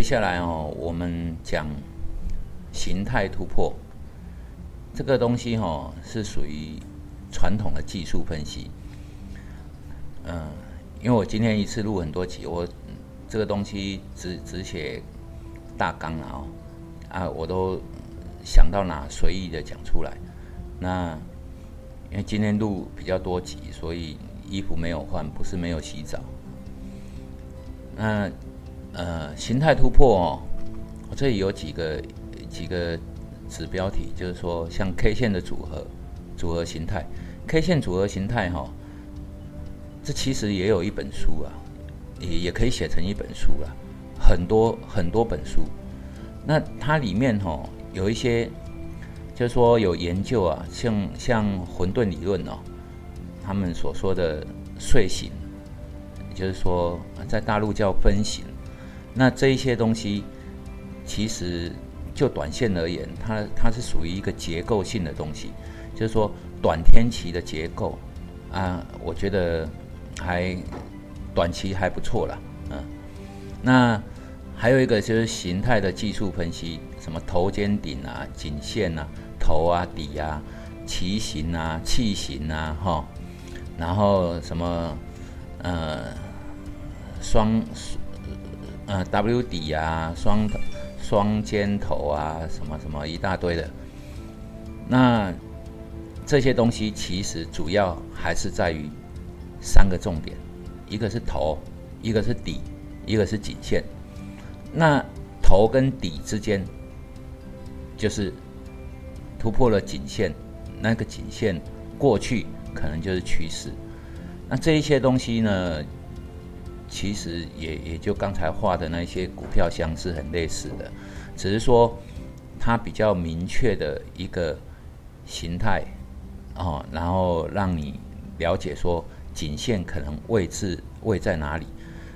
接下来哦，我们讲形态突破这个东西哦，是属于传统的技术分析。嗯，因为我今天一次录很多集，我这个东西只只写大纲啊，啊，我都想到哪随意的讲出来。那因为今天录比较多集，所以衣服没有换，不是没有洗澡。那呃，形态突破哦，我这里有几个几个指标题，就是说像 K 线的组合组合形态，K 线组合形态哈，这其实也有一本书啊，也也可以写成一本书了，很多很多本书。那它里面哈有一些，就是说有研究啊，像像混沌理论哦，他们所说的睡醒，就是说在大陆叫分形。那这一些东西，其实就短线而言，它它是属于一个结构性的东西，就是说短天期的结构啊，我觉得还短期还不错了，嗯。那还有一个就是形态的技术分析，什么头肩顶啊、颈线啊、头啊、底啊、旗形啊、气形啊，哈，然后什么呃双。呃，W 底啊，双双尖头啊，什么什么一大堆的。那这些东西其实主要还是在于三个重点：一个是头，一个是底，一个是颈线。那头跟底之间，就是突破了颈线，那个颈线过去可能就是趋势。那这一些东西呢？其实也也就刚才画的那些股票箱是很类似的，只是说它比较明确的一个形态哦，然后让你了解说颈线可能位置位在哪里。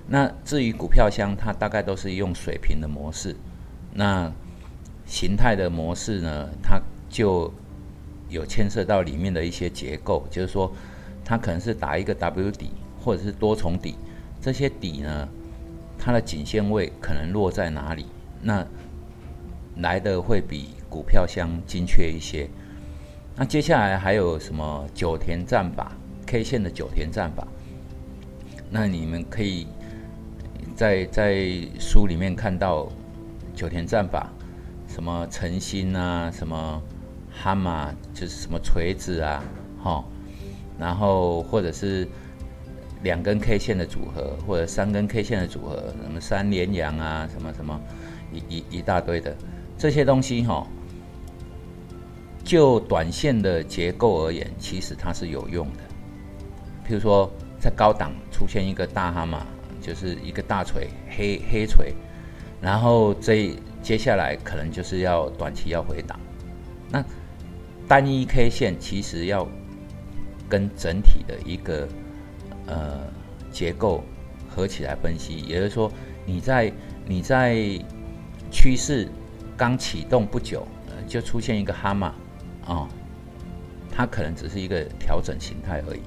那至于股票箱，它大概都是用水平的模式。那形态的模式呢，它就有牵涉到里面的一些结构，就是说它可能是打一个 W 底，或者是多重底。这些底呢，它的颈线位可能落在哪里？那来的会比股票相精确一些。那接下来还有什么九田战法？K 线的九田战法？那你们可以在在书里面看到九田战法，什么晨星啊，什么哈马，就是什么锤子啊，哈，然后或者是。两根 K 线的组合，或者三根 K 线的组合，什么三连阳啊，什么什么一一一大堆的这些东西哈，就短线的结构而言，其实它是有用的。譬如说，在高档出现一个大哈马，就是一个大锤黑黑锤，然后这接下来可能就是要短期要回档。那单一 K 线其实要跟整体的一个。呃，结构合起来分析，也就是说，你在你在趋势刚启动不久，就出现一个哈马啊，它可能只是一个调整形态而已，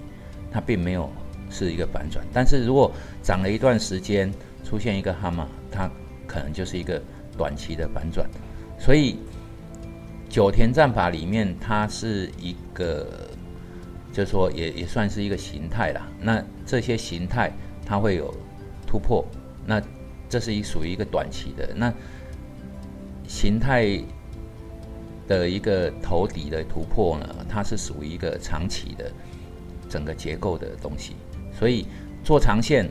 它并没有是一个反转。但是如果涨了一段时间，出现一个哈马，它可能就是一个短期的反转。所以九田战法里面，它是一个。就是说，也也算是一个形态啦。那这些形态它会有突破，那这是一属于一个短期的。那形态的一个头底的突破呢，它是属于一个长期的整个结构的东西。所以做长线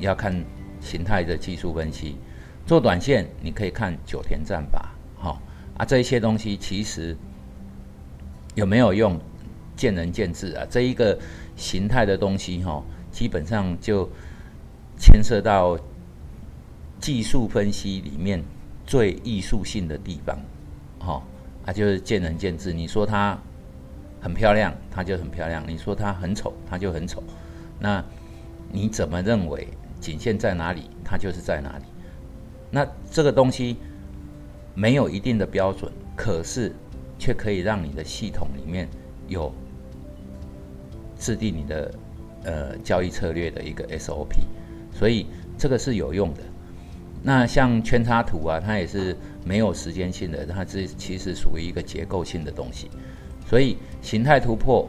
要看形态的技术分析，做短线你可以看九田战法。好啊，这一些东西其实有没有用？见仁见智啊，这一个形态的东西哈，基本上就牵涉到技术分析里面最艺术性的地方，哈啊，就是见仁见智。你说它很漂亮，它就很漂亮；你说它很丑，它就很丑。那你怎么认为颈线在哪里，它就是在哪里？那这个东西没有一定的标准，可是却可以让你的系统里面有。制定你的呃交易策略的一个 SOP，所以这个是有用的。那像圈叉图啊，它也是没有时间性的，它是其实属于一个结构性的东西。所以形态突破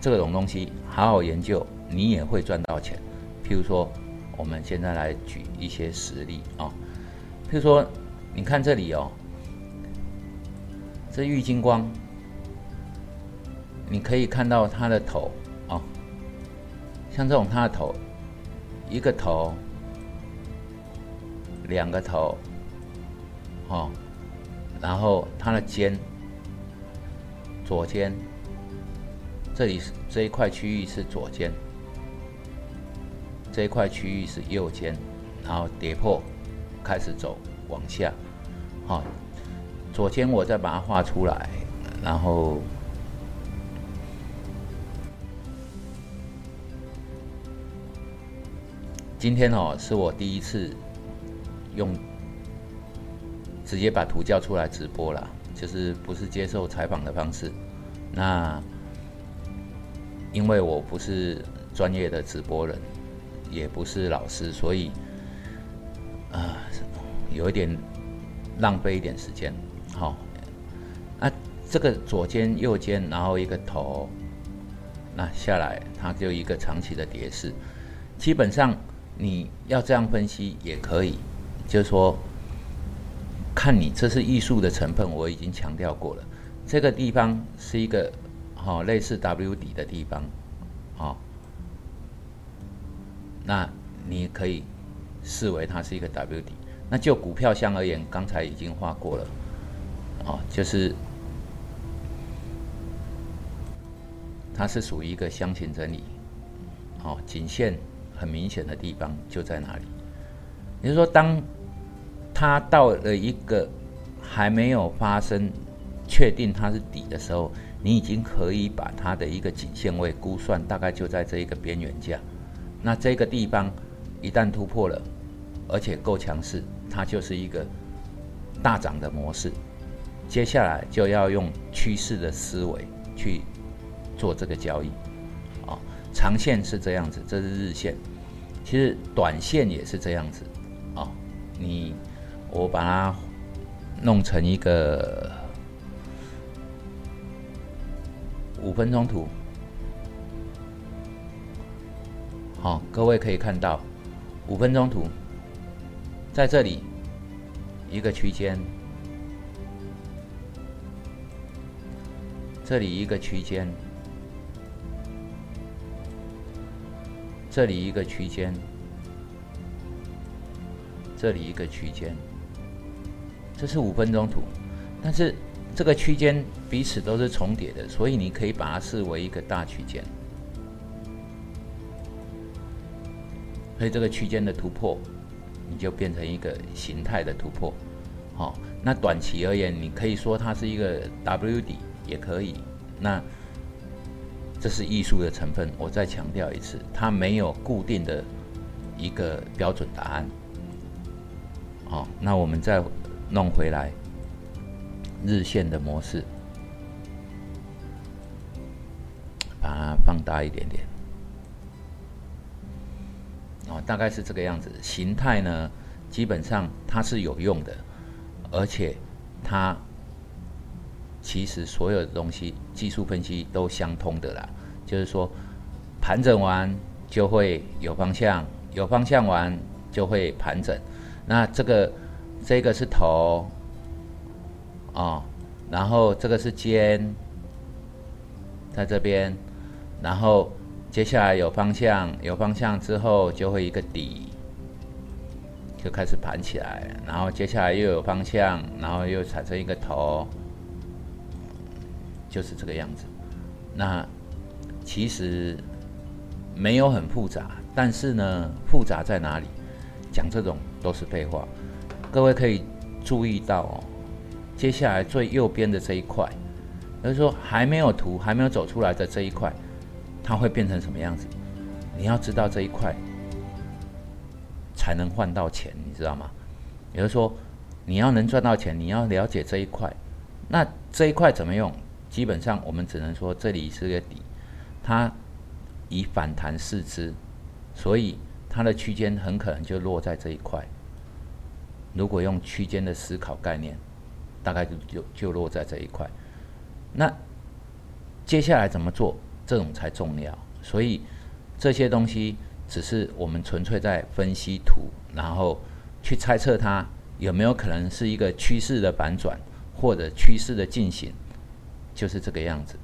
这种东西，好好研究，你也会赚到钱。譬如说，我们现在来举一些实例啊，譬如说，你看这里哦，这玉金光，你可以看到它的头，像这种它的头，一个头，两个头，哦，然后它的肩。左肩，这里是这一块区域是左肩，这一块区域是右肩，然后跌破，开始走往下，好，左肩我再把它画出来，然后今天哦是我第一次用直接把图叫出来直播了。就是不是接受采访的方式，那因为我不是专业的直播人，也不是老师，所以啊，有一点浪费一点时间。好，啊，这个左肩、右肩，然后一个头，那下来它就一个长期的蝶式。基本上你要这样分析也可以，就是说。看你这是艺术的成分，我已经强调过了。这个地方是一个好类似 W 底的地方，好，那你可以视为它是一个 W 底。那就股票相而言，刚才已经画过了，哦，就是它是属于一个箱型整理，好，颈线很明显的地方就在哪里。也就是说，当它到了一个还没有发生确定它是底的时候，你已经可以把它的一个颈线位估算大概就在这一个边缘价。那这个地方一旦突破了，而且够强势，它就是一个大涨的模式。接下来就要用趋势的思维去做这个交易。长线是这样子，这是日线。其实短线也是这样子。啊，你。我把它弄成一个五分钟图，好，各位可以看到五分钟图在这里一个区间，这里一个区间，这里一个区间，这里一个区间。这是五分钟图，但是这个区间彼此都是重叠的，所以你可以把它视为一个大区间。所以这个区间的突破，你就变成一个形态的突破。好，那短期而言，你可以说它是一个 W 底，也可以。那这是艺术的成分，我再强调一次，它没有固定的一个标准答案。好，那我们再。弄回来，日线的模式，把它放大一点点，哦，大概是这个样子。形态呢，基本上它是有用的，而且它其实所有的东西技术分析都相通的啦。就是说，盘整完就会有方向，有方向完就会盘整。那这个。这个是头，哦，然后这个是肩，在这边，然后接下来有方向，有方向之后就会一个底，就开始盘起来，然后接下来又有方向，然后又产生一个头，就是这个样子。那其实没有很复杂，但是呢，复杂在哪里？讲这种都是废话。各位可以注意到哦，接下来最右边的这一块，就是说还没有图、还没有走出来的这一块，它会变成什么样子？你要知道这一块才能换到钱，你知道吗？也就是说，你要能赚到钱，你要了解这一块。那这一块怎么用？基本上我们只能说这里是个底，它以反弹视之，所以它的区间很可能就落在这一块。如果用区间的思考概念，大概就就就落在这一块。那接下来怎么做，这种才重要。所以这些东西只是我们纯粹在分析图，然后去猜测它有没有可能是一个趋势的反转，或者趋势的进行，就是这个样子。